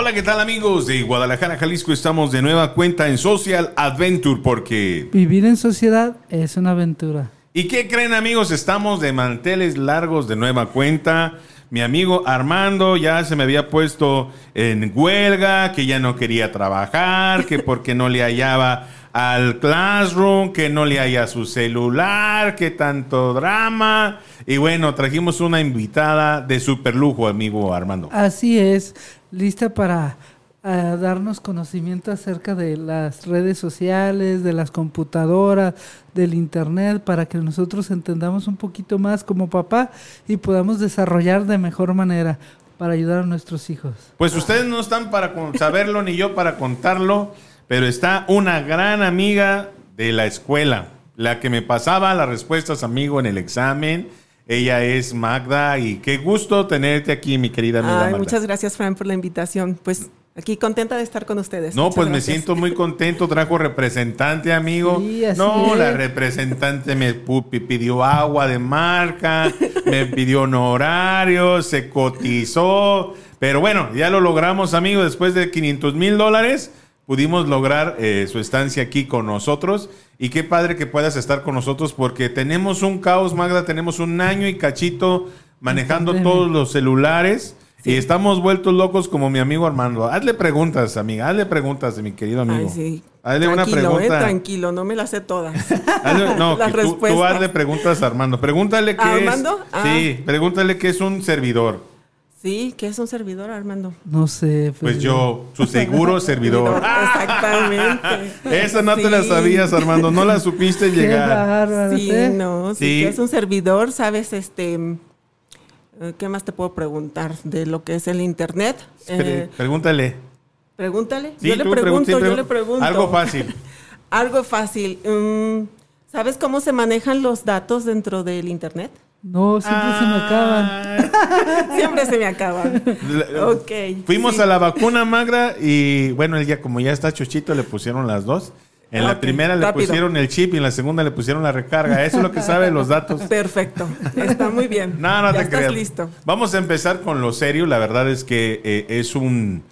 Hola, ¿qué tal amigos de Guadalajara, Jalisco? Estamos de nueva cuenta en Social Adventure porque... Vivir en sociedad es una aventura. ¿Y qué creen amigos? Estamos de manteles largos de nueva cuenta. Mi amigo Armando ya se me había puesto en huelga, que ya no quería trabajar, que porque no le hallaba al Classroom, que no le haya su celular, que tanto drama. Y bueno, trajimos una invitada de super lujo, amigo Armando. Así es, lista para ah, darnos conocimiento acerca de las redes sociales, de las computadoras, del internet, para que nosotros entendamos un poquito más como papá y podamos desarrollar de mejor manera para ayudar a nuestros hijos. Pues ustedes no están para saberlo ni yo para contarlo, pero está una gran amiga de la escuela, la que me pasaba las respuestas, amigo, en el examen. Ella es Magda y qué gusto tenerte aquí, mi querida amiga Ay, Magda. muchas gracias, Fran, por la invitación. Pues aquí contenta de estar con ustedes. No, Muchas pues me siento muy contento. Trajo representante, amigo. Sí, no, es. la representante me pidió agua de marca, me pidió honorarios, se cotizó. Pero bueno, ya lo logramos, amigo. Después de 500 mil dólares, pudimos lograr eh, su estancia aquí con nosotros. Y qué padre que puedas estar con nosotros porque tenemos un caos, Magda. Tenemos un año y cachito manejando todos los celulares. Y estamos vueltos locos como mi amigo Armando. Hazle preguntas, amiga. Hazle preguntas, mi querido amigo. Ay, sí. Hazle una eh, pregunta. tranquilo, no me las sé todas. Hazle- no, Las tú, hazle preguntas a Armando. Pregúntale qué ¿A Armando? Ah. Sí, pregúntale qué es un servidor. Sí, ¿qué es un servidor, Armando? No sé. Pues yo, su seguro servidor. Exactamente. Esa no te la sabías, Armando. No la supiste Qué llegar. bárbaro, Sí, ¿eh? no, sí, que es un servidor, ¿sabes? Este, ¿qué más te puedo preguntar de lo que es el internet? Pre- Eh, pregúntale. pregúntale. Sí, yo le pregunto, pregun- yo le pregunto. Algo fácil. Algo fácil. Mm, ¿Sabes cómo se manejan los datos dentro del internet? No, siempre se me acaban. Ah. Siempre se me acaban. ok. Fuimos sí. a la vacuna magra y bueno, él ya como ya está chochito le pusieron las dos. En la primera le rápido. pusieron el chip y en la segunda le pusieron la recarga. Eso es lo que sabe los datos. Perfecto. Está muy bien. No, no ya te estás creas. listo. Vamos a empezar con lo serio. La verdad es que eh, es un...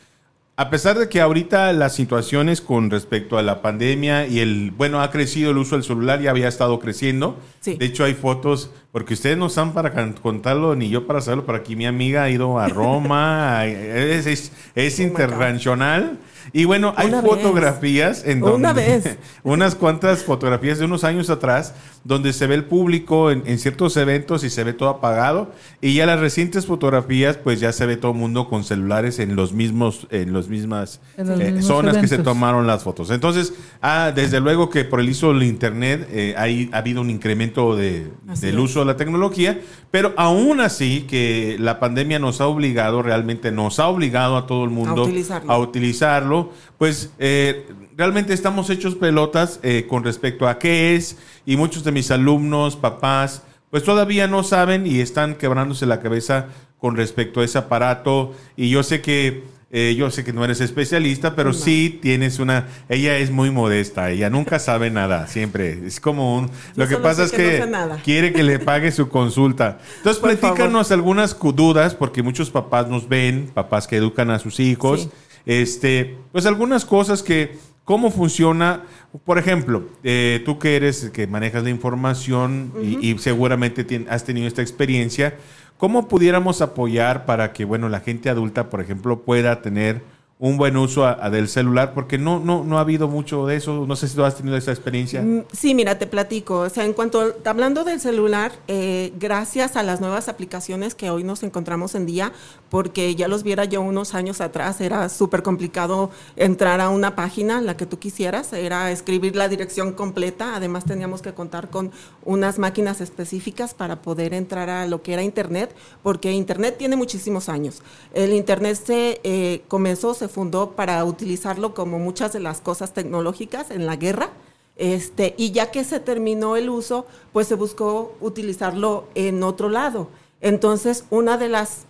A pesar de que ahorita las situaciones con respecto a la pandemia y el... Bueno, ha crecido el uso del celular, ya había estado creciendo. Sí. De hecho, hay fotos, porque ustedes no están para contarlo, ni yo para saberlo, pero aquí mi amiga ha ido a Roma, es, es, es Oh internacional. Y bueno, hay Una vez. fotografías en donde... Una vez. unas cuantas fotografías de unos años atrás donde se ve el público en, en ciertos eventos y se ve todo apagado y ya las recientes fotografías pues ya se ve todo el mundo con celulares en los mismos en los mismas En los eh, zonas que se tomaron las fotos entonces ah, desde luego que por el uso del internet eh, hay, ha habido un incremento de, Así del es. uso de la tecnología pero aún así que la pandemia nos ha obligado realmente nos ha obligado a todo el mundo utilizarlo. a utilizarlo, pues eh, realmente estamos hechos pelotas eh, con respecto a qué es y muchos de mis alumnos, papás, pues todavía no saben y están quebrándose la cabeza con respecto a ese aparato y yo sé que eh, yo sé que no eres especialista, pero No. sí tienes una. Ella es muy modesta, ella nunca sabe nada, siempre. Es como un. Lo que pasa es que no quiere que le pague su consulta. Entonces, Por platícanos algunas dudas, porque muchos papás nos ven, papás que educan a sus hijos. Sí. Este, pues algunas cosas que, cómo funciona. Por ejemplo, eh, tú que eres, que manejas la información y, y seguramente has tenido esta experiencia, ¿cómo pudiéramos apoyar para que, bueno, la gente adulta, por ejemplo, pueda tener un buen uso a- a del celular? Porque no, no, no ha habido mucho de eso. No sé si tú has tenido esa experiencia. Mm, Sí, mira, te platico. O sea, en cuanto hablando del celular, eh, gracias a las nuevas aplicaciones que hoy nos encontramos en día, porque ya los viera yo unos años atrás, era súper complicado entrar a una página, la que tú quisieras, era escribir la dirección completa. Además, teníamos que contar con unas máquinas específicas para poder entrar a lo que era Internet, porque Internet tiene muchísimos años. El Internet se eh, comenzó, se fundó para utilizarlo como muchas de las cosas tecnológicas en la guerra. Este, y ya que se terminó el uso, pues se buscó utilizarlo en otro lado. Entonces, una de las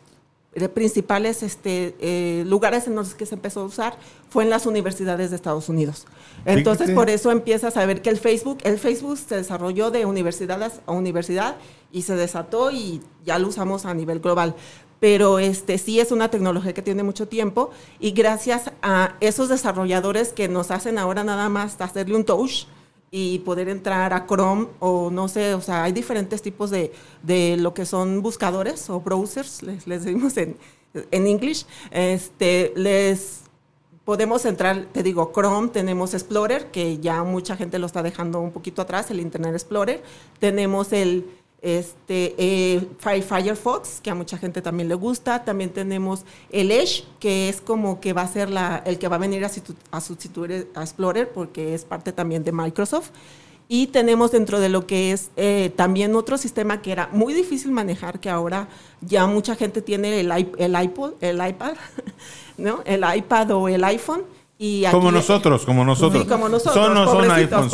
eh, principales este, eh, lugares en los que se empezó a usar fue en las universidades de Estados Unidos. Entonces, Fíjate. por eso empiezas a ver que el Facebook, el Facebook se desarrolló de universidad a universidad y se desató y ya lo usamos a nivel global. Pero este sí es una tecnología que tiene mucho tiempo y gracias a esos desarrolladores que nos hacen ahora nada más hacerle un touch y poder entrar a Chrome o no sé, o sea, hay diferentes tipos de, de lo que son buscadores o browsers, les, les decimos en, en English, este, les podemos entrar, te digo, Chrome, tenemos Explorer, que ya mucha gente lo está dejando un poquito atrás, el Internet Explorer, tenemos el este, eh, Firefox, que a mucha gente también le gusta. También tenemos el Edge, que es como que va a ser la, el que va a venir a, sustituir a Explorer, porque es parte también de Microsoft. Y tenemos dentro de lo que es eh, también otro sistema que era muy difícil manejar, que ahora ya mucha gente tiene el, el iPod, el iPad, ¿no? el iPad o el iPhone como nosotros, como nosotros. Sí, como nosotros. Son, son iPhone,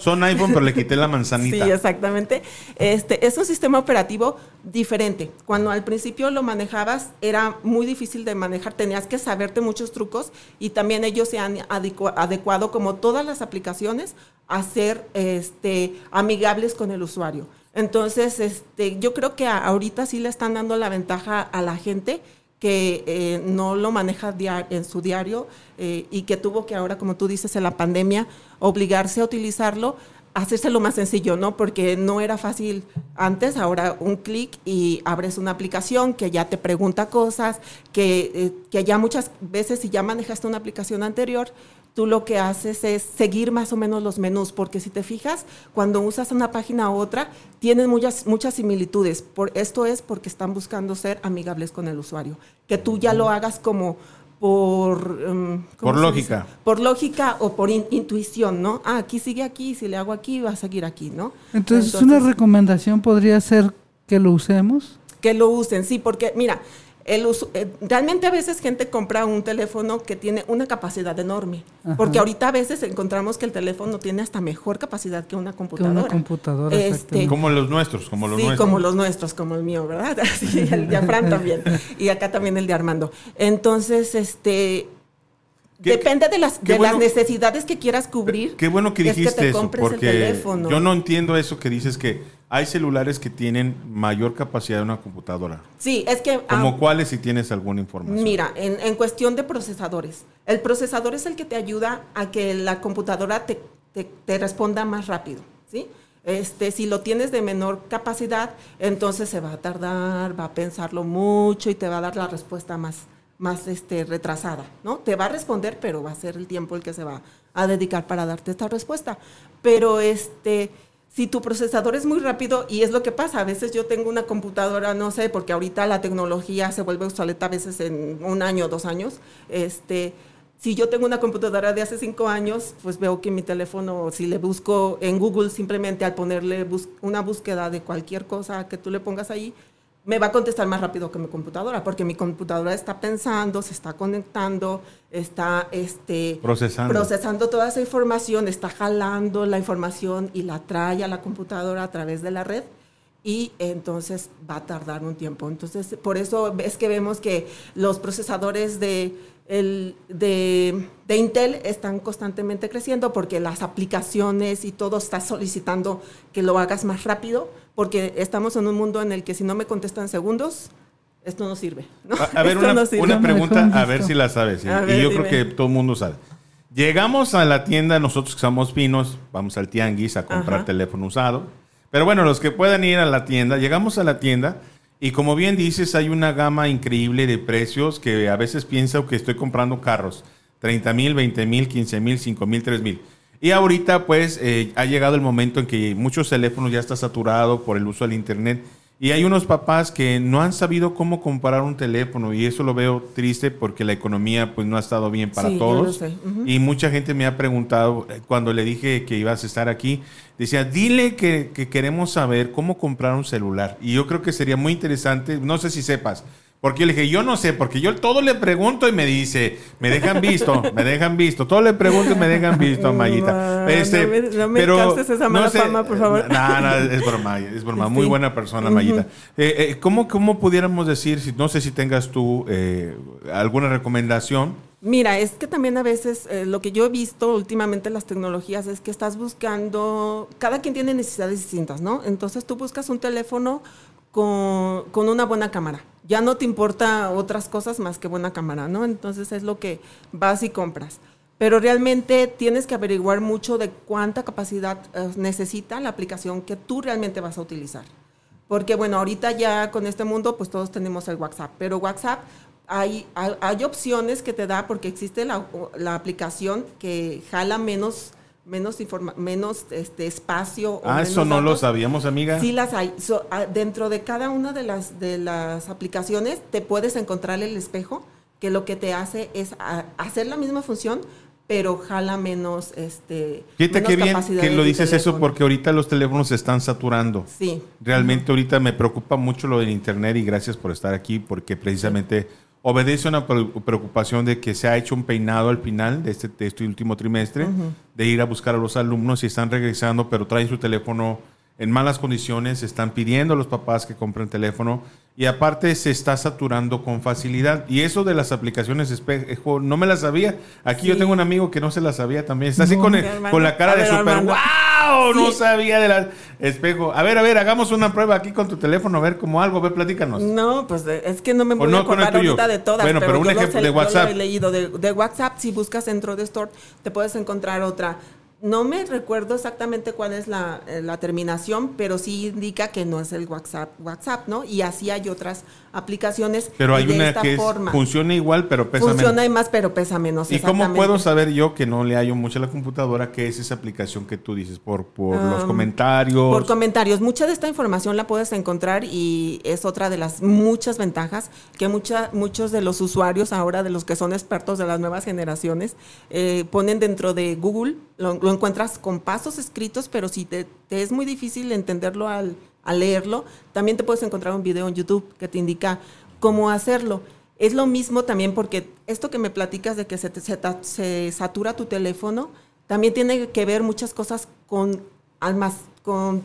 son, iPhone, pero le quité la manzanita. Sí, exactamente. Este, es un sistema operativo diferente. Cuando al principio lo manejabas era muy difícil de manejar, tenías que saberte muchos trucos y también ellos se han adecuado, como todas las aplicaciones, a ser este, amigables con el usuario. Entonces, este, yo creo que ahorita sí le están dando la ventaja a la gente que eh, no lo maneja en su diario eh, y que tuvo que ahora, como tú dices, en la pandemia, obligarse a utilizarlo, hacerse lo más sencillo, ¿no? Porque no era fácil antes, ahora un clic y abres una aplicación que ya te pregunta cosas, que, eh, que ya muchas veces si ya manejaste una aplicación anterior, tú lo que haces es seguir más o menos los menús, porque si te fijas, cuando usas una página a otra, tienen muchas, muchas similitudes. Por, esto es porque están buscando ser amigables con el usuario. Que tú ya lo hagas como por... Um, por lógica. Por lógica o por intuición, ¿no? Ah, aquí sigue aquí, si le hago aquí, va a seguir aquí, ¿no? Entonces, Entonces, una recomendación podría ser que lo usemos. Que lo usen, sí, porque mira, el eh, realmente a veces gente compra un teléfono que tiene una capacidad enorme, porque ahorita a veces encontramos que el teléfono tiene hasta mejor capacidad que una computadora. Que una computadora, este, como los nuestros, como los sí, nuestros. como los nuestros, como el mío, ¿verdad? Sí, el de Fran también, y acá también el de Armando. Entonces, este, Depende de las, de las necesidades que quieras cubrir. Qué bueno que dijiste eso, porque yo no entiendo eso que dices que hay celulares que tienen mayor capacidad de una computadora. Sí, es que... ¿Como ah, cuáles si tienes alguna información? Mira, en, en, cuestión de procesadores. El procesador es el que te ayuda a que la computadora te, te, te responda más rápido, ¿sí? Este, si lo tienes de menor capacidad, entonces se va a tardar, va a pensarlo mucho y te va a dar la respuesta más, más este, retrasada, ¿no? Te va a responder, pero va a ser el tiempo el que se va a dedicar para darte esta respuesta. Pero este, si tu procesador es muy rápido, y es lo que pasa, a veces yo tengo una computadora, no sé, porque ahorita la tecnología se vuelve obsoleta a veces en un año o dos años, este, si yo tengo una computadora de hace cinco años, pues veo que mi teléfono, si le busco en Google simplemente al ponerle una búsqueda de cualquier cosa que tú le pongas ahí, me va a contestar más rápido que mi computadora, porque mi computadora está pensando, se está conectando, está este, procesando. procesando toda esa información, está jalando la información y la trae a la computadora a través de la red y entonces va a tardar un tiempo. Entonces, por eso es que vemos que los procesadores de, el, de, de, Intel están constantemente creciendo porque las aplicaciones y todo está solicitando que lo hagas más rápido porque estamos en un mundo en el que si no me contestan segundos, esto no sirve. A, ver, una, una, pregunta, a ver si la sabes. y yo creo que todo el mundo sabe. Llegamos a la tienda, nosotros que somos finos, vamos al tianguis a comprar teléfono usado. Pero bueno, los que puedan ir a la tienda, llegamos a la tienda y como bien dices, hay una gama increíble de precios que a veces pienso que estoy comprando carros. 30 mil, 20 mil, 15 mil, 5 mil, 3 mil. Y ahorita pues eh, ha llegado el momento en que muchos teléfonos ya están saturados por el uso del Internet y hay unos papás que no han sabido cómo comprar un teléfono y eso lo veo triste porque la economía pues no ha estado bien para todos. Y mucha gente me ha preguntado eh, cuando le dije que ibas a estar aquí, decía, dile que, que queremos saber cómo comprar un celular. Y yo creo que sería muy interesante, no sé si sepas, porque yo le dije, yo no sé, porque yo todo le pregunto y me dice, me dejan visto, me dejan visto. Todo le pregunto y me dejan visto Mayita. Este, no me, no me pero, esa mala fama, por favor. No, no, es broma, es broma. Muy buena persona, Mayita. Eh, eh, ¿cómo, ¿cómo, pudiéramos decir, si, no sé si tengas tú eh, alguna recomendación? Mira, es que también a veces lo que yo he visto últimamente en las tecnologías es que estás buscando, cada quien tiene necesidades distintas, ¿no? Entonces tú buscas un teléfono con, con una buena cámara ya no te importa otras cosas más que buena cámara, ¿no? Entonces es lo que vas y compras. Pero realmente tienes que averiguar mucho de cuánta capacidad eh, necesita la aplicación que tú realmente vas a utilizar. Porque bueno, ahorita ya con este mundo pues todos tenemos el WhatsApp, pero WhatsApp hay, hay, opciones que te da porque existe la, la aplicación que jala menos menos informa menos este espacio. ah, eso no lo sabíamos, amiga. Sí las hay. Ah, dentro de cada una de las de las aplicaciones te puedes encontrar el espejo que lo que te hace es hacer la misma función, pero jala menos este Fíjate qué bien que lo dices eso porque ahorita los teléfonos se están saturando. Sí. Realmente ahorita me preocupa mucho lo del internet y gracias por estar aquí porque precisamente obedece a una preocupación de que se ha hecho un peinado al final de este, de este último trimestre, de ir a buscar a los alumnos y están regresando, pero traen su teléfono en malas condiciones, están pidiendo a los papás que compren teléfono y aparte se está saturando con facilidad. Y eso de las aplicaciones espejo, no me las sabía. Aquí yo tengo un amigo que no se las sabía también. Está así con, con la cara de super wow, no sabía de las espejo. A ver, a ver, hagamos una prueba aquí con tu teléfono, a ver cómo algo, a ver, platícanos. No, pues es que no me voy a acordar ahorita de todas. Bueno, pero, un ejemplo de WhatsApp. he leído de, de WhatsApp, si buscas dentro de Store, te puedes encontrar otra no me recuerdo exactamente cuál es la, eh, la, terminación, pero sí indica que no es el WhatsApp, WhatsApp, ¿no? Y así hay otras aplicaciones. Pero hay una que funciona igual, pero pesa menos. Funciona más, pero pesa menos. ¿Y cómo puedo saber yo que no le hallo mucho a la computadora qué es esa aplicación que tú dices? Por, por los comentarios. Por comentarios. Mucha de esta información la puedes encontrar y es otra de las muchas ventajas que mucha, muchos de los usuarios ahora, de los que son expertos de las nuevas generaciones, eh, ponen dentro de Google. Lo, encuentras con pasos escritos, pero si te, te es muy difícil entenderlo al leerlo, también te puedes encontrar un video en YouTube que te indica cómo hacerlo. Es lo mismo también porque esto que me platicas de que se, se, satura tu teléfono, también tiene que ver muchas cosas con, almas, con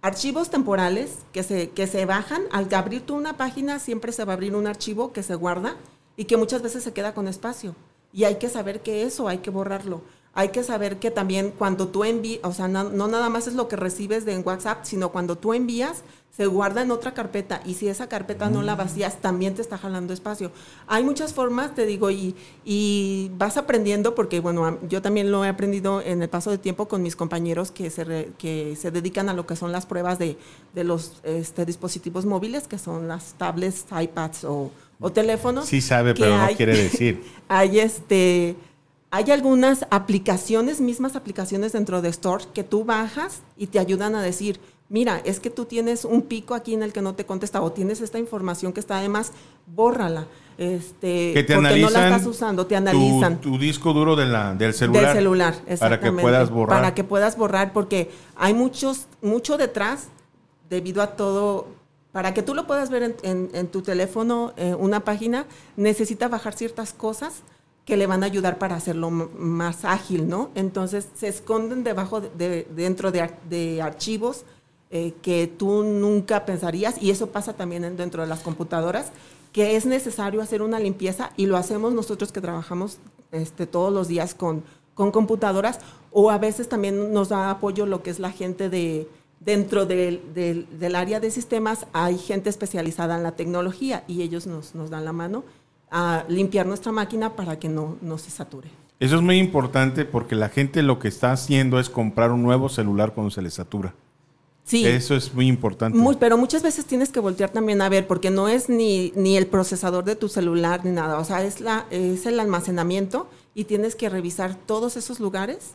archivos temporales que se, que se bajan. Al abrir tú una página siempre se va a abrir un archivo que se guarda y que muchas veces se queda con espacio. Y hay que saber que eso hay que borrarlo hay que saber que también cuando tú envías, o sea, no, nada más es lo que recibes de en WhatsApp, sino cuando tú envías, se guarda en otra carpeta y si esa carpeta no la vacías, también te está jalando espacio. Hay muchas formas, te digo, y, y vas aprendiendo, porque bueno, yo también lo he aprendido en el paso de tiempo con mis compañeros que se, que se dedican a lo que son las pruebas de, de los este, dispositivos móviles, que son las tablets, iPads o, o teléfonos. Sí sabe, pero no quiere decir. hay este hay algunas aplicaciones, mismas aplicaciones dentro de Store, que tú bajas y te ayudan a decir, mira, es que tú tienes un pico aquí en el que no te contesta o tienes esta información que está además, bórrala. Este, que te porque analizan no la estás usando, te analizan. Tu, disco duro de la, del celular. Del celular, exactamente. Para que puedas borrar. Para que puedas borrar, porque hay muchos, mucho detrás debido a todo. Para que tú lo puedas ver en, tu teléfono, eh, una página, necesita bajar ciertas cosas que le van a ayudar para hacerlo más ágil, ¿no? Entonces se esconden debajo de, dentro de, archivos eh, que tú nunca pensarías y eso pasa también dentro de las computadoras que es necesario hacer una limpieza y lo hacemos nosotros que trabajamos este, todos los días con, con computadoras o a veces también nos da apoyo lo que es la gente de dentro del, del, área de sistemas hay gente especializada en la tecnología y ellos nos, nos dan la mano a limpiar nuestra máquina para que no, no se sature. Eso es muy importante porque la gente lo que está haciendo es comprar un nuevo celular cuando se le satura. Sí. Eso es muy importante. pero muchas veces tienes que voltear también a ver, porque no es ni, ni el procesador de tu celular ni nada. O sea, es, la, es el almacenamiento y tienes que revisar todos esos lugares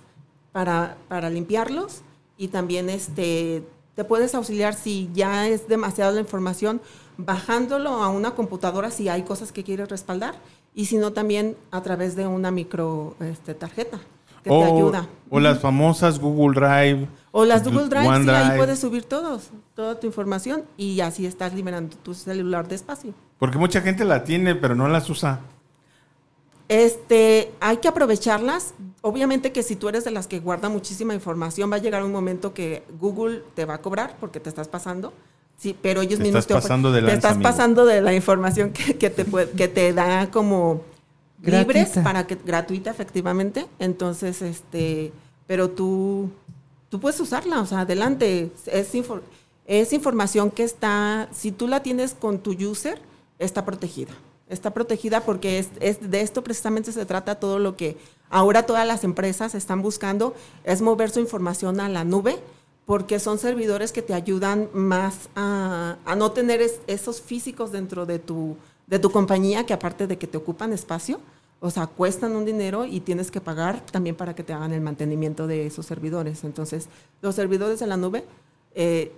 para, para limpiarlos y también este, te puedes auxiliar si ya es demasiada la información bajándolo a una computadora si hay cosas que quieres respaldar y si no también a través de una micro este, tarjeta que te ayuda. O las famosas Google Drive. O las Google Drive, sí, ahí puedes subir todos, toda tu información y así estás liberando tu celular de espacio. Porque mucha gente la tiene, pero no las usa. Este, hay que aprovecharlas. Obviamente que si tú eres de las que guarda muchísima información, va a llegar un momento que Google te va a cobrar porque te estás pasando. Sí, pero ellos mismos estás pasando de te estás pasando de la información que, que, te, que te da como libres para que gratuita efectivamente. Entonces, este, pero tú tú puedes usarla, o sea, adelante. Es, es información que está, si tú la tienes con tu user, está protegida. Está protegida porque es, es, de esto precisamente se trata todo lo que ahora todas las empresas están buscando, es mover su información a la nube, porque son servidores que te ayudan más a, a no tener es, esos físicos dentro de tu, de tu compañía, que aparte de que te ocupan espacio, o sea, cuestan un dinero y tienes que pagar también para que te hagan el mantenimiento de esos servidores. Entonces, los servidores en la nube eh,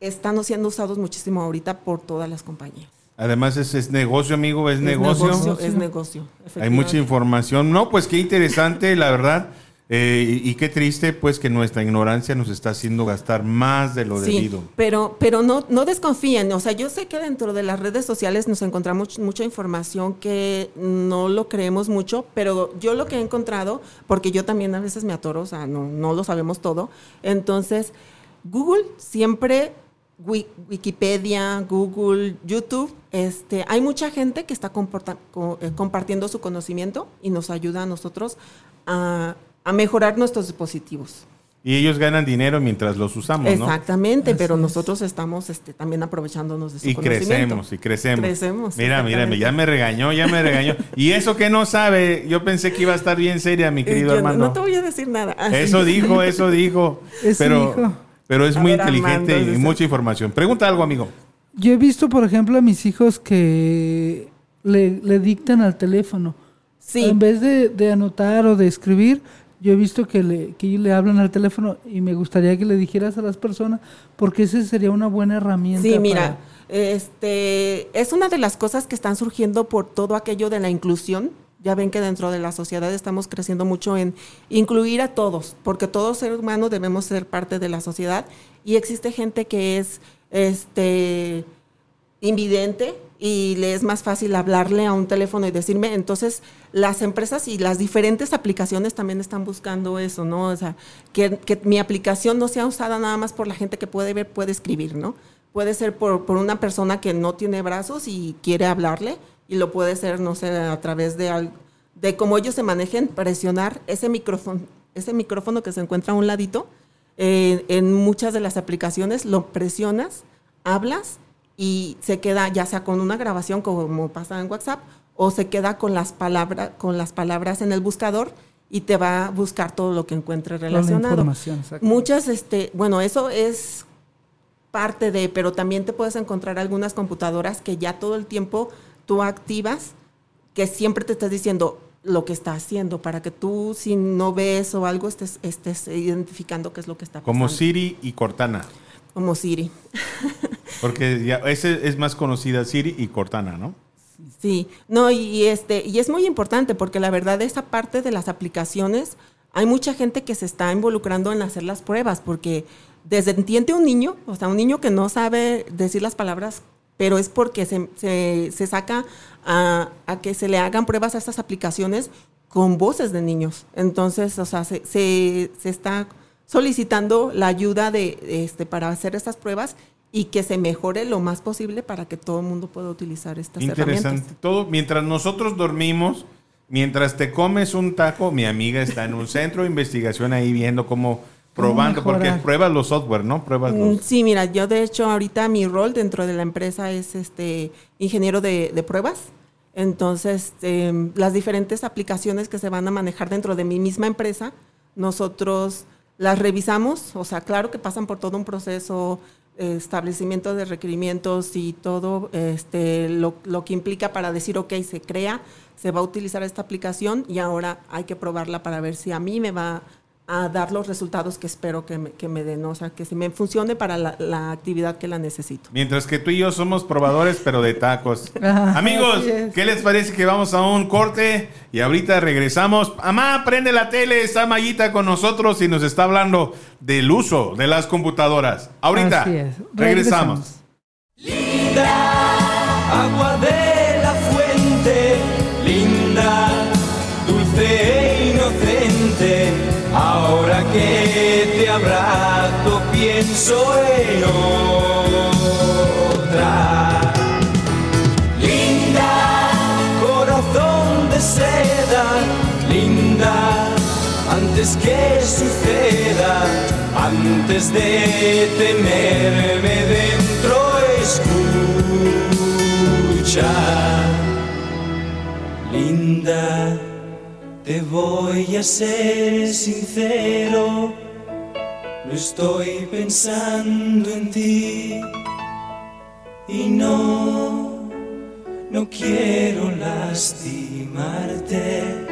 están siendo usados muchísimo ahorita por todas las compañías. Además es, es negocio, amigo, es, negocio. Es negocio. Hay mucha información. No, pues qué interesante, la verdad. Eh, y, qué triste, pues, que nuestra ignorancia nos está haciendo gastar más de lo sí, debido. Pero, pero no, no desconfíen. O sea, yo sé que dentro de las redes sociales nos encontramos mucha información que no lo creemos mucho, pero yo lo que he encontrado, porque yo también a veces me atoro, o sea, no, no lo sabemos todo. Entonces, Google siempre Wikipedia, Google, YouTube, este, hay mucha gente que está eh, compartiendo su conocimiento y nos ayuda a nosotros a, mejorar nuestros dispositivos. Y ellos ganan dinero mientras los usamos, ¿no? Exactamente, pero nosotros estamos este, también aprovechándonos de su y conocimiento. crecemos, y crecemos. Crecemos. Mira, mira, ya me regañó, ya me regañó. y eso que no sabe, yo pensé que iba a estar bien seria, mi querido hermano. No te voy a decir nada. Eso dijo, eso dijo. Eso pero, dijo. pero es muy inteligente y mucha información. Pregunta algo, amigo. Yo he visto, por ejemplo, a mis hijos que le, dictan al teléfono. Sí. En vez de, de anotar o de escribir, yo he visto que le, que le hablan al teléfono y me gustaría que le dijeras a las personas, porque esa sería una buena herramienta. Sí, mira, este, es una de las cosas que están surgiendo por todo aquello de la inclusión. Ya ven que dentro de la sociedad estamos creciendo mucho en incluir a todos, porque todos seres humanos debemos ser parte de la sociedad y existe gente que es este invidente y le es más fácil hablarle a un teléfono y decirme, entonces las empresas y las diferentes aplicaciones también están buscando eso, ¿no? O sea, que, mi aplicación no sea usada nada más por la gente que puede ver, puede escribir, ¿no? Puede ser por, por una persona que no tiene brazos y quiere hablarle y lo puede ser, no sé, a través de algo, de cómo ellos se manejen, presionar ese micrófono, ese micrófono que se encuentra a un ladito, eh, en muchas de las aplicaciones lo presionas, hablas y se queda ya sea con una grabación como pasa en WhatsApp o se queda con las palabras con las palabras en el buscador y te va a buscar todo lo que encuentre relacionado. Muchas este, bueno, eso es parte de, pero también te puedes encontrar algunas computadoras que ya todo el tiempo tú activas que siempre te estás diciendo lo que está haciendo para que tú si no ves o algo estés, estés identificando qué es lo que está pasando. Como Siri y Cortana. Como Siri. Porque ya ese es más conocida Siri y Cortana, ¿no? Sí, no, y, este, y es muy importante porque la verdad esa parte de las aplicaciones, hay mucha gente que se está involucrando en hacer las pruebas, porque desde entiende un niño, o sea, un niño que no sabe decir las palabras, pero es porque se, se, saca a, a, que se le hagan pruebas a estas aplicaciones con voces de niños. Entonces, o sea, se, se, se está solicitando la ayuda de, este, para hacer estas pruebas y que se mejore lo más posible para que todo el mundo pueda utilizar estas Interesante. herramientas. Todo, mientras nosotros dormimos, mientras te comes un taco, mi amiga está en un centro de investigación ahí viendo cómo probando, porque pruebas los software, ¿no? Pruebas mm, Sí, mira, yo de hecho ahorita mi rol dentro de la empresa es este ingeniero de, pruebas. Entonces, em, las diferentes aplicaciones que se van a manejar dentro de mi misma empresa, nosotros las revisamos, o sea, claro que pasan por todo un proceso, eh, establecimiento de requerimientos y todo este, lo, lo, que implica para decir, ok, se crea, se va a utilizar esta aplicación y ahora hay que probarla para ver si a mí me va a dar los resultados que espero que me, que me den, o sea, que se me funcione para la, actividad que la necesito. Mientras que tú y yo somos probadores, pero de tacos. Amigos, ¿qué les parece que vamos a un corte y ahorita regresamos? Amá, prende la tele, está Mayita con nosotros y nos está hablando del uso de las computadoras. Ahorita regresamos. Linda, antes que suceda, antes de tenerme dentro, escucha. Linda, te voy a ser sincero, no estoy pensando en ti. Y no, no quiero lastimarte,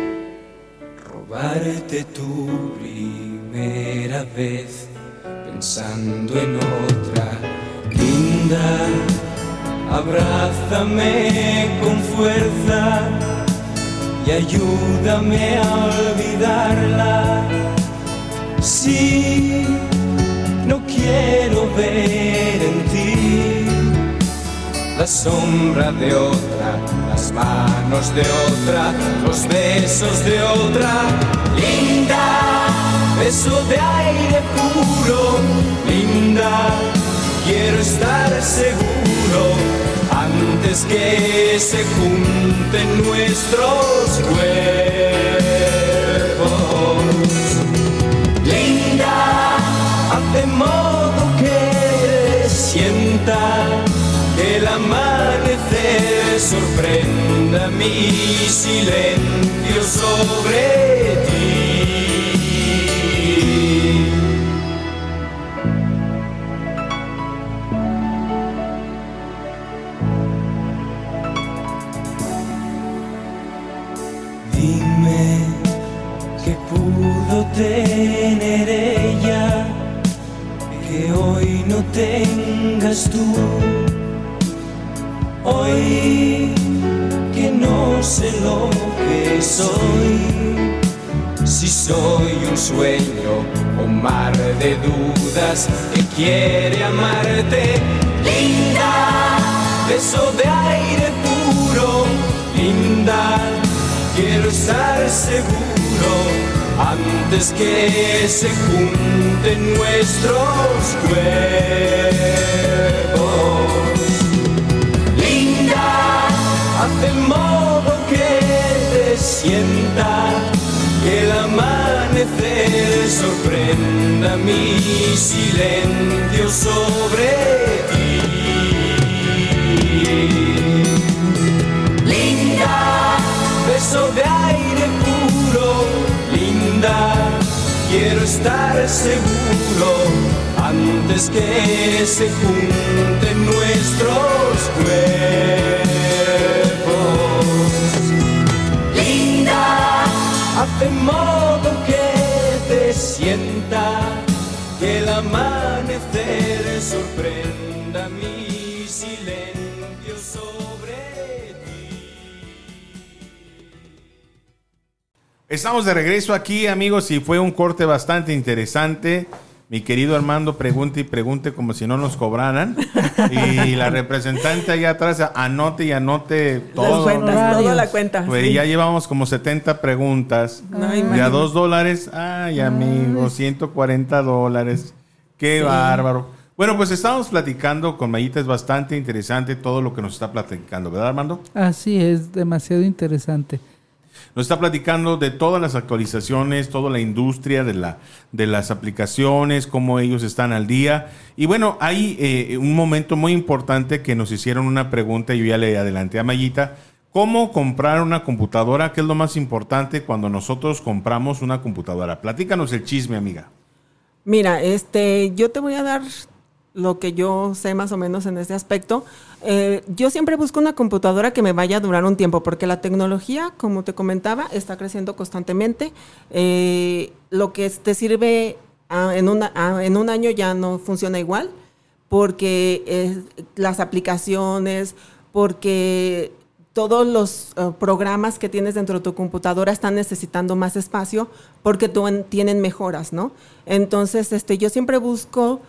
robarte tu primera vez pensando en otra. Linda, abrázame con fuerza y ayúdame a olvidarla. Sí, no quiero ver en ti la sombra de otra, las manos de otra, los besos de otra. Linda, beso de aire puro, linda, quiero estar seguro antes que se junten nuestros cuerpos. Linda, hace modo que sienta que el sorprenda mi silencio sobre ti. Dime que pudo tener ella que hoy no tengas tú. Hoy que no sé lo que soy, si soy un sueño o mar de dudas que quiere amarte. Linda, beso de aire puro, linda, quiero estar seguro antes que se junten nuestros cuerpos. Hace modo que te sienta que el amanecer sorprenda mi silencio sobre ti. Linda, beso de aire puro, linda, quiero estar seguro antes que se junten nuestros cuerpos. Hace modo que te sienta que el amanecer sorprenda mi silencio sobre ti. Estamos de regreso aquí, amigos, y fue un corte bastante interesante. Mi querido Armando pregunte y pregunte como si no nos cobraran. Y la representante allá atrás anote y anote todo. cuentas, toda la cuenta. Pues sí. ya llevamos como 70 preguntas. No, de a imagínate. dos dólares. Ay, amigo, 140 dólares. Qué Sí. bárbaro. Bueno, pues estamos platicando con Mayita. Es bastante interesante todo lo que nos está platicando, ¿verdad, Armando? Así es, demasiado interesante. Nos está platicando de todas las actualizaciones, toda la industria de, la, de las aplicaciones, cómo ellos están al día. Y bueno, hay eh, un momento muy importante que nos hicieron una pregunta yo ya le adelanté a Mayita. ¿Cómo comprar una computadora? ¿Qué es lo más importante cuando nosotros compramos una computadora? Platícanos el chisme, amiga. Mira, este, yo te voy a dar lo que yo sé más o menos en este aspecto. Eh, yo siempre busco una computadora que me vaya a durar un tiempo, porque la tecnología, como te comentaba, está creciendo constantemente. Eh, lo que te sirve ah, en, una- ah, en un año ya no funciona igual, porque eh, las aplicaciones, porque todos los programas que tienes dentro de tu computadora están necesitando más espacio porque tienen mejoras, ¿no? Entonces, este, yo siempre busco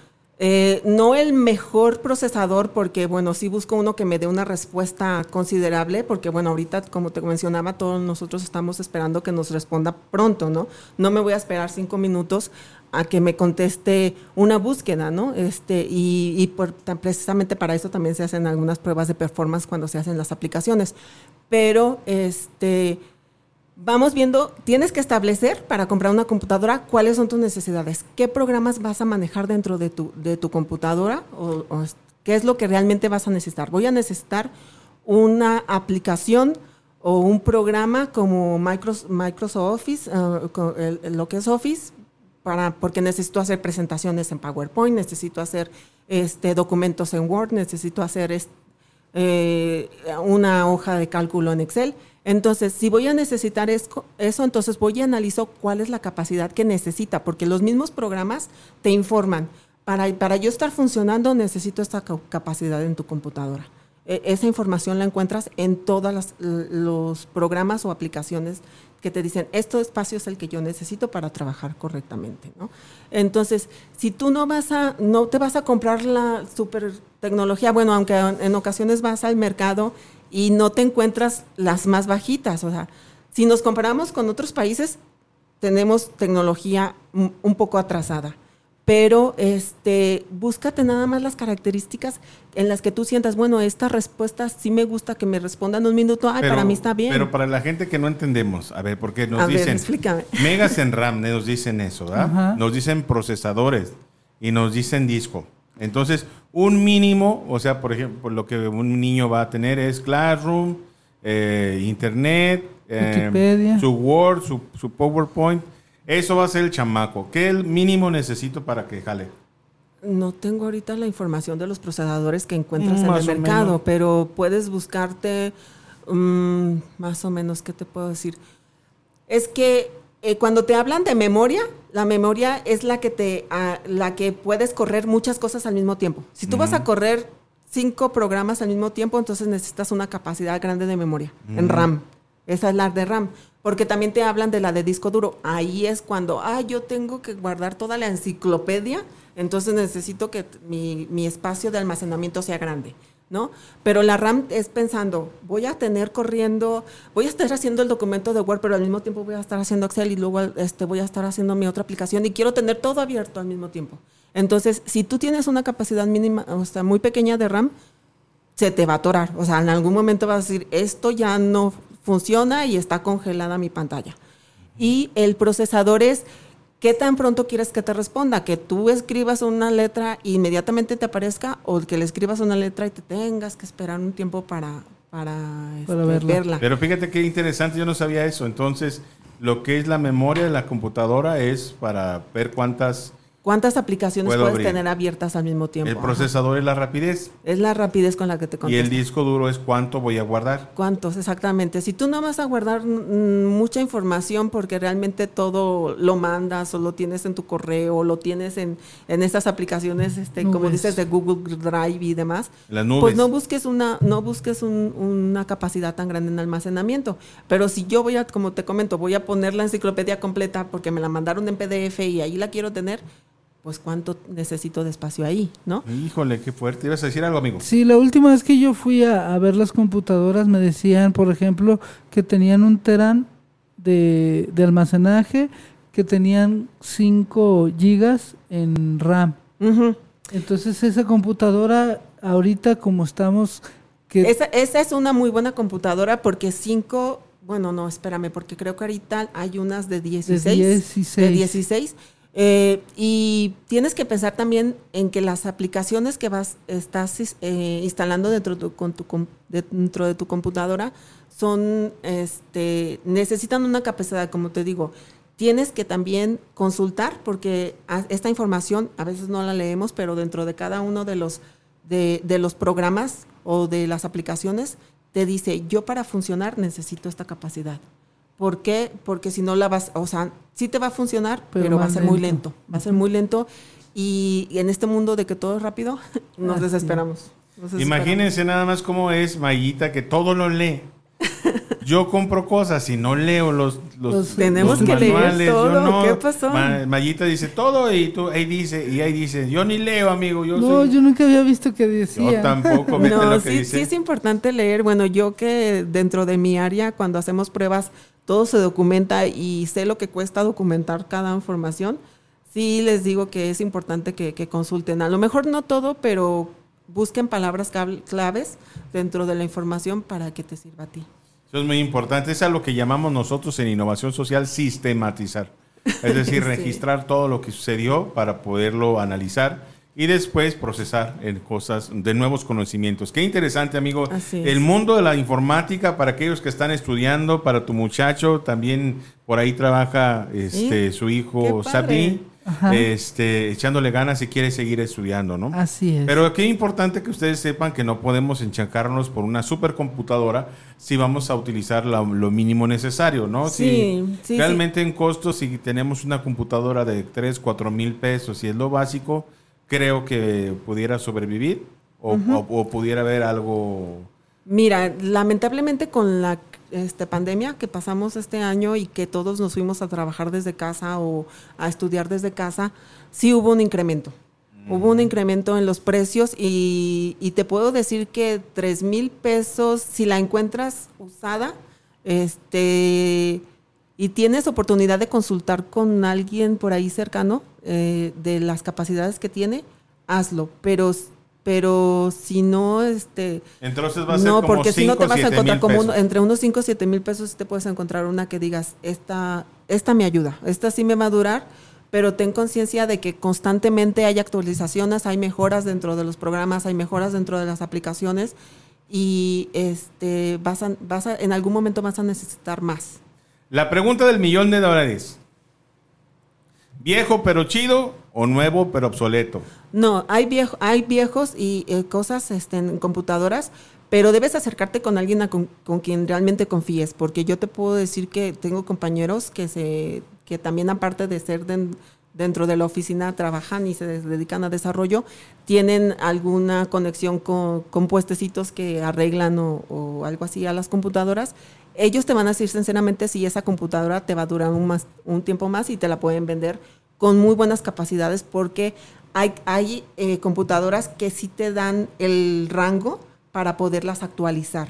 eh, no el mejor procesador porque, bueno, sí busco uno que me dé una respuesta considerable porque, bueno, ahorita, como te mencionaba, todos nosotros estamos esperando que nos responda pronto, ¿no? No me voy a esperar cinco minutos a que me conteste una búsqueda, ¿no? Este, y y por- precisamente para eso también se hacen algunas pruebas de performance cuando se hacen las aplicaciones. Pero, este, Vamos viendo, tienes que establecer para comprar una computadora cuáles son tus necesidades, qué programas vas a manejar dentro de tu, de tu computadora o, qué es lo que realmente vas a necesitar. Voy a necesitar una aplicación o un programa como Microsoft, Microsoft Office, uh, lo que es Office, para, porque necesito hacer presentaciones en PowerPoint, necesito hacer este, documentos en Word, necesito hacer eh, una hoja de cálculo en Excel. Entonces, si voy a necesitar eso, entonces voy y analizo cuál es la capacidad que necesita, porque los mismos programas te informan. Para, para yo estar funcionando, necesito esta ca- capacidad en tu computadora. E- esa información la encuentras en todos los programas o aplicaciones que te dicen, este espacio es el que yo necesito para trabajar correctamente. Entonces, si tú no vas a, no te vas a comprar la super tecnología, bueno, aunque en ocasiones vas al mercado y no te encuentras las más bajitas, o sea, si nos comparamos con otros países, tenemos tecnología un poco atrasada. Pero este, búscate nada más las características en las que tú sientas, bueno, esta respuesta sí me gusta que me respondan un minuto, ay, Pero- para mí está bien. Pero para la gente que no entendemos, a ver, porque nos A ver, dicen explícame. megas en RAM, nos dicen eso, ¿verdad? Nos dicen procesadores y nos dicen disco. Entonces, un mínimo, o sea, por ejemplo, lo que un niño va a tener es Classroom, eh, Internet, eh, Wikipedia. su Word, su, su PowerPoint. Eso va a ser el chamaco. ¿Qué el mínimo necesito para que jale? No tengo ahorita la información de los procesadores que encuentras Mm, en el mercado, menos. pero puedes buscarte mm, más o menos, ¿qué te puedo decir? Es que eh, cuando te hablan de memoria, la memoria es la que te, ah, la que puedes correr muchas cosas al mismo tiempo. Si tú vas a correr cinco programas al mismo tiempo, entonces necesitas una capacidad grande de memoria en RAM. Esa es la de RAM. Porque también te hablan de la de disco duro. Ahí es cuando, ah, yo tengo que guardar toda la enciclopedia, entonces necesito que mi, mi espacio de almacenamiento sea grande, ¿no? Pero la RAM es pensando, voy a tener corriendo, voy a estar haciendo el documento de Word, pero al mismo tiempo voy a estar haciendo Excel y luego este, voy a estar haciendo mi otra aplicación y quiero tener todo abierto al mismo tiempo. Entonces, si tú tienes una capacidad mínima, o sea, muy pequeña de RAM, se te va a atorar. O sea, en algún momento vas a decir, esto ya no funciona y está congelada mi pantalla. Y el procesador es, ¿qué tan pronto quieres que te responda? Que tú escribas una letra e inmediatamente te aparezca o que le escribas una letra y te tengas que esperar un tiempo para, para, Para este, verla. verla. Pero fíjate qué interesante, yo no sabía eso. Entonces, lo que es la memoria de la computadora es para ver cuántas... ¿Cuántas aplicaciones Puedo puedes abrir. tener abiertas al mismo tiempo? El Ajá. procesador es la rapidez Es la rapidez con la que te y contesta. el disco duro es cuánto voy a guardar. ¿Cuántos? Exactamente. Si tú no vas a guardar mucha información porque realmente todo lo mandas o lo tienes en tu correo o lo tienes en, en estas aplicaciones, este, como dices, de Google Drive y demás, Las nubes. pues no busques una, no busques un- una capacidad tan grande en almacenamiento. Pero si yo voy a, como te comento, voy a poner la enciclopedia completa porque me la mandaron en PDF y ahí la quiero tener, pues cuánto necesito de espacio ahí, ¿no? Híjole, qué fuerte. ¿Ibas a decir algo, amigo? Sí, la última vez que yo fui a, a ver las computadoras me decían, por ejemplo, que tenían un terán de, de almacenaje, que tenían 5 gigas en RAM. Entonces esa computadora, ahorita como estamos, que Esa, esa es una muy buena computadora porque 5, bueno, no, espérame, porque creo que ahorita hay unas de 16. de 16, De 16. Eh, y tienes que pensar también en que las aplicaciones que vas estás eh, instalando dentro de, tu, computadora son, este, necesitan una capacidad, como te digo. Tienes que también consultar porque esta información a veces no la leemos, pero dentro de cada uno de los de los programas o de las aplicaciones te dice yo para funcionar necesito esta capacidad. ¿Por qué? Porque si no la vas, o sea, sí te va a funcionar, Pero pero, va a ser muy lento. Va a ser muy lento y, y en este mundo de que todo es rápido, nos Así. desesperamos. nos desesperamos. Imagínense nada más cómo es Mayita, que todo lo lee. Yo compro cosas y no leo los, los, Los- Tenemos los que leer manuales, yo todo. no. ¿Qué pasó? Ma- Mayita dice todo y tú ahí dice y ahí dice, yo ni leo, amigo, yo no, soy- yo nunca había visto que yo decía. tampoco, vete No, lo que sí, dice. sí es importante leer. Bueno, yo que dentro de mi área, cuando hacemos pruebas, todo se documenta y sé lo que cuesta documentar cada información. Sí les digo que es importante que, que consulten. A lo mejor no todo, pero busquen palabras claves dentro de la información para que te sirva a ti. Eso es muy importante. Es a lo que llamamos nosotros en innovación social sistematizar. Es decir, Sí. registrar todo lo que sucedió para poderlo analizar y después procesar en cosas de nuevos conocimientos. Qué interesante, amigo. El mundo de la informática para aquellos que están estudiando, para tu muchacho, también por ahí trabaja este, su hijo. Sabri, este, echándole ganas y quiere seguir estudiando, ¿no? Así es. Pero qué importante que ustedes sepan que no podemos enchancarnos por una supercomputadora si vamos a utilizar la- lo mínimo necesario, ¿no? Sí, si sí, realmente en costos, si tenemos una computadora de 3, 4 mil pesos y es lo básico, creo que pudiera sobrevivir o, o- o pudiera haber algo... Mira, lamentablemente con la este, pandemia que pasamos este año y que todos nos fuimos a trabajar desde casa o a estudiar desde casa, sí hubo un incremento. Hubo un incremento en los precios y, y te puedo decir que 3 mil pesos, si la encuentras usada, este, y tienes oportunidad de consultar con alguien por ahí cercano eh, de las capacidades que tiene, hazlo. Pero, pero si no, este, Entonces va a ser no, como porque si no te 5, vas a 7 encontrar como uno- entre unos 5 o 7 mil pesos te puedes encontrar una que digas, esta, esta me ayuda, esta sí me va a durar, pero ten conciencia de que constantemente hay actualizaciones, hay mejoras dentro de los programas, hay mejoras dentro de las aplicaciones y este vas a, vas a, en algún momento vas a necesitar más. La pregunta del millón de dólares. ¿Viejo pero chido o nuevo pero obsoleto? No, hay, viejo, hay viejos y eh, cosas este, en computadoras, pero debes acercarte con alguien con, con quien realmente confíes, porque yo te puedo decir que tengo compañeros que se que también aparte de ser den- dentro de la oficina trabajan y se dedican a desarrollo, tienen alguna conexión con, con puestecitos que arreglan o algo así a las computadoras. Ellos te van a decir sinceramente si esa computadora te va a durar un, más, un tiempo más y te la pueden vender con muy buenas capacidades porque hay, hay eh, computadoras que sí te dan el rango para poderlas actualizar.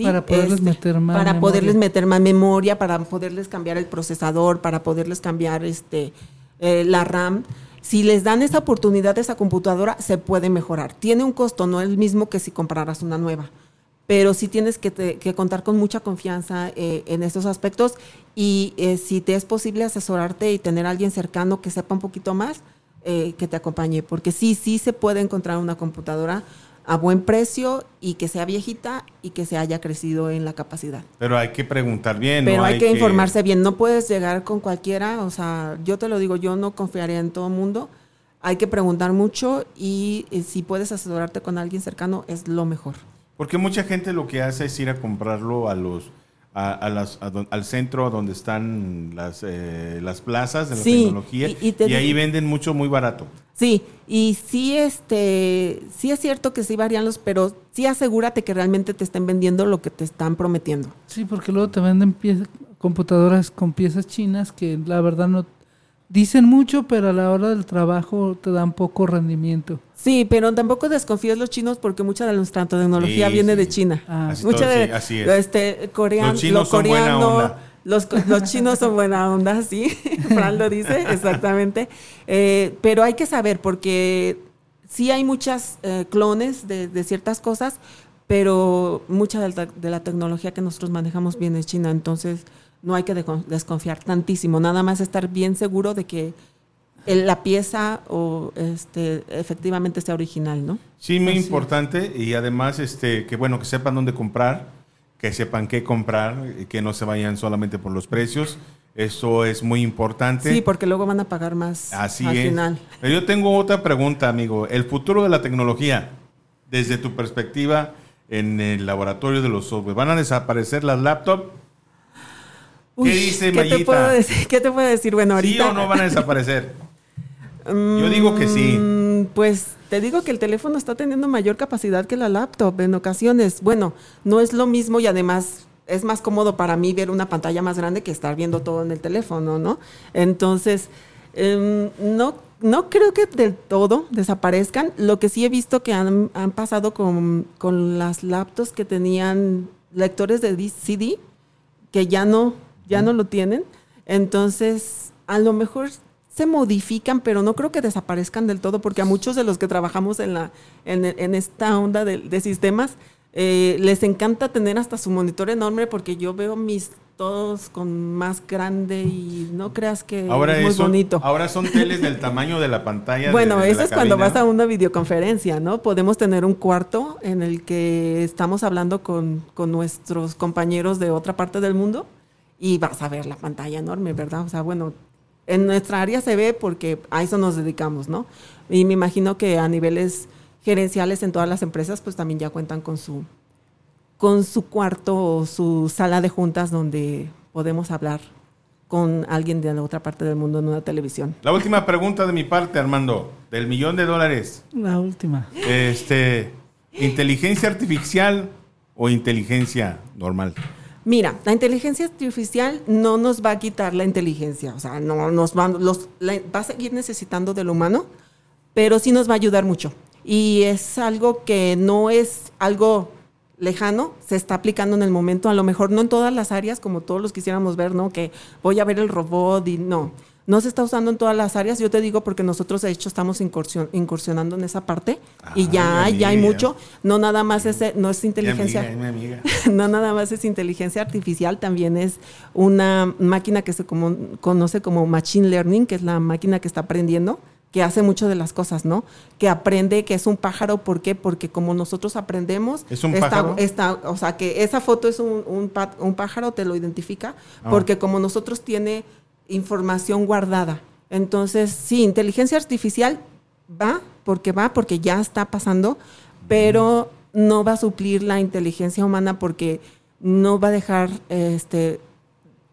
Para poderles meter más Para memoria. poderles meter más memoria, para poderles cambiar el procesador, para poderles cambiar este, eh, la RAM. Si les dan esa oportunidad, esa computadora se puede mejorar. Tiene un costo, no el mismo que si compraras una nueva. Pero sí tienes que, te- que contar con mucha confianza eh, en estos aspectos y eh, si te es posible asesorarte y tener a alguien cercano que sepa un poquito más, eh, que te acompañe. Porque sí, sí se puede encontrar una computadora a buen precio y que sea viejita y que se haya crecido en la capacidad. Pero hay que preguntar bien. Pero ¿no? hay, que, informarse bien, no puedes llegar con cualquiera, o sea, yo te lo digo, yo no confiaría en todo mundo, hay que preguntar mucho y eh, si puedes asesorarte con alguien cercano es lo mejor. Porque mucha gente lo que hace es ir a comprarlo a los a, a las, a don- al centro donde están las, eh, las plazas de la Sí, tecnología y- y, ahí venden mucho muy barato. Sí, y sí, este, sí es cierto que sí varían los, pero sí asegúrate que realmente te estén vendiendo lo que te están prometiendo. Sí, porque luego te venden piezas- computadoras con piezas chinas que la verdad no dicen mucho, pero a la hora del trabajo te dan poco rendimiento. Sí, pero tampoco desconfíes los chinos porque mucha de nuestra tecnología Sí, viene sí. de China. Ah. Así, Mucha todo, de sí, así es. este coreano, Los chinos lo son buena coreano, onda. Los, chinos son buena onda, sí. Fran lo dice, exactamente. Eh, pero hay que saber porque sí hay muchas eh, clones de, de ciertas cosas, pero mucha de la, de la tecnología que nosotros manejamos viene de China, entonces no hay que desconfiar tantísimo. Nada más estar bien seguro de que la pieza o este efectivamente sea original, ¿no? Sí, muy Así importante y además este que bueno que sepan dónde comprar, que sepan qué comprar, y que no se vayan solamente por los precios. Eso es muy importante. Sí, porque luego van a pagar más Así al es. final. Pero yo tengo otra pregunta, amigo. El futuro de la tecnología, desde tu perspectiva en el laboratorio de los software, ¿van a desaparecer las laptops? Uy, dice ¿qué te, puedo decir? ¿Qué te puedo decir? Bueno, ¿Sí ahorita. o no van a desaparecer? Yo digo que sí. Mm, Pues te digo que el teléfono está teniendo mayor capacidad que la laptop en ocasiones. Bueno, no es lo mismo y además es más cómodo para mí ver una pantalla más grande que estar viendo todo en el teléfono, ¿no? Entonces, em, no, no creo que del todo desaparezcan. Lo que sí he visto que han, han pasado con, con las laptops que tenían lectores de CD, que ya no, ya no lo tienen. Entonces, a lo mejor se modifican, pero no creo que desaparezcan del todo, porque a muchos de los que trabajamos en, la, en, en esta onda de, de sistemas, eh, les encanta tener hasta su monitor enorme, porque yo veo mis todos con más grande y no creas que Ahora, es muy eso- bonito. ahora son teles del tamaño de la pantalla. Bueno, de eso es cuando vas a una videoconferencia, ¿no? Podemos tener un cuarto en el que estamos hablando con, con nuestros compañeros de otra parte del mundo y vas a ver la pantalla enorme, ¿verdad? O sea, bueno, en nuestra área se ve porque a eso nos dedicamos, ¿no? Y me imagino que a niveles gerenciales en todas las empresas, pues también ya cuentan con su, con su cuarto o su sala de juntas donde podemos hablar con alguien de la otra parte del mundo en una televisión. La última pregunta de mi parte, Armando. Del millón de dólares. La última. Este, ¿inteligencia artificial o inteligencia normal? Mira, la inteligencia artificial no nos va a quitar la inteligencia, o sea, no nos va, los, la- va a seguir necesitando del humano, pero sí nos va a ayudar mucho. Y es algo que no es algo lejano, se está aplicando en el momento, a lo mejor no en todas las áreas como todos los quisiéramos ver, ¿no? Que voy a ver el robot y no. No se está usando en todas las áreas, yo te digo porque nosotros de hecho estamos incursion- incursionando en esa parte y ya, ya hay mucho, no nada más es, no es inteligencia Mi amiga, mi amiga. no nada más es inteligencia artificial, también es una máquina que se como- conoce como machine learning, que es la máquina que está aprendiendo, que hace mucho de las cosas, ¿no? Que aprende que es un pájaro, ¿por qué? Porque como nosotros aprendemos, ¿Es un está- pájaro? está- o sea, que esa foto es un, un pájaro, te lo identifica, Ah. porque como nosotros tiene información guardada. Entonces, sí, inteligencia artificial va, porque va, porque ya está pasando, pero no va a suplir la inteligencia humana porque no va a dejar este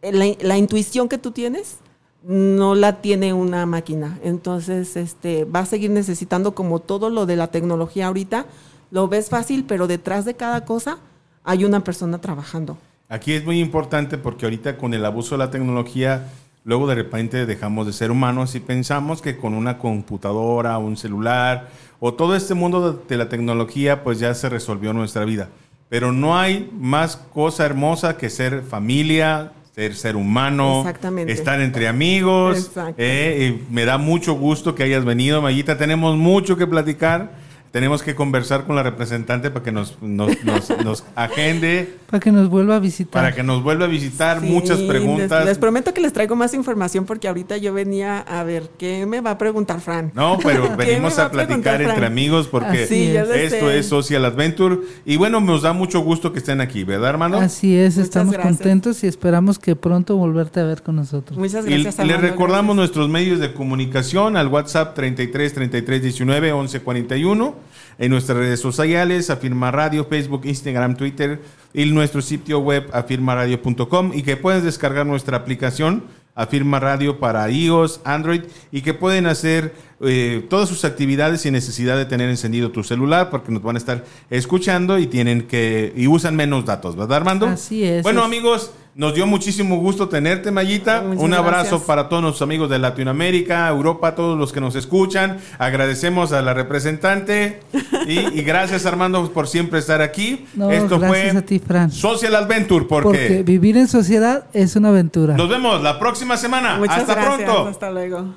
la, la intuición que tú tienes no la tiene una máquina. Entonces, este va a seguir necesitando como todo lo de la tecnología ahorita, lo ves fácil, pero detrás de cada cosa hay una persona trabajando. Aquí es muy importante porque ahorita con el abuso de la tecnología, luego de repente dejamos de ser humanos y pensamos que con una computadora, un celular o todo este mundo de, la tecnología, pues ya se resolvió nuestra vida. Pero no hay más cosa hermosa que ser familia, ser ser humano, estar entre amigos. Eh, me da mucho gusto que hayas venido, Mayita. Tenemos mucho que platicar. Tenemos que conversar con la representante para que nos, nos, nos- nos agende Para que nos vuelva a visitar. para que nos vuelva a visitar Sí, muchas Les, preguntas. les prometo que les traigo más información porque ahorita yo venía a ver qué me va a preguntar Fran. No, pero ¿Qué venimos a platicar entre Fran? amigos porque esto es Social Adventure. Y bueno, nos da mucho gusto que estén aquí, ¿verdad, hermano? Así es, Muchas estamos gracias. contentos y esperamos que pronto volverte a ver con nosotros. Muchas Y gracias. le Armando, recordamos gracias. nuestros medios de comunicación al WhatsApp 33 33 19 11 41, en nuestras redes sociales, Afirma Radio, Facebook, Instagram, Twitter y nuestro sitio web afirmaradio.com y que puedes descargar nuestra aplicación Afirma Radio para iOS, Android y que pueden hacer eh, todas sus actividades sin necesidad de tener encendido tu celular porque nos van a estar escuchando y tienen que y usan menos datos, ¿verdad, Armando? Así es. Bueno, Es- amigos, nos dio muchísimo gusto tenerte, Mayita. Muchas Un abrazo gracias. para todos nuestros amigos de Latinoamérica, Europa, todos los que nos escuchan. Agradecemos a la representante y, y gracias, Armando, por siempre estar aquí. No, Esto gracias fue a ti, Fran. Social Adventure, porque, Porque vivir en sociedad es una aventura. nos vemos la próxima semana. Muchas Hasta gracias. pronto. Hasta luego.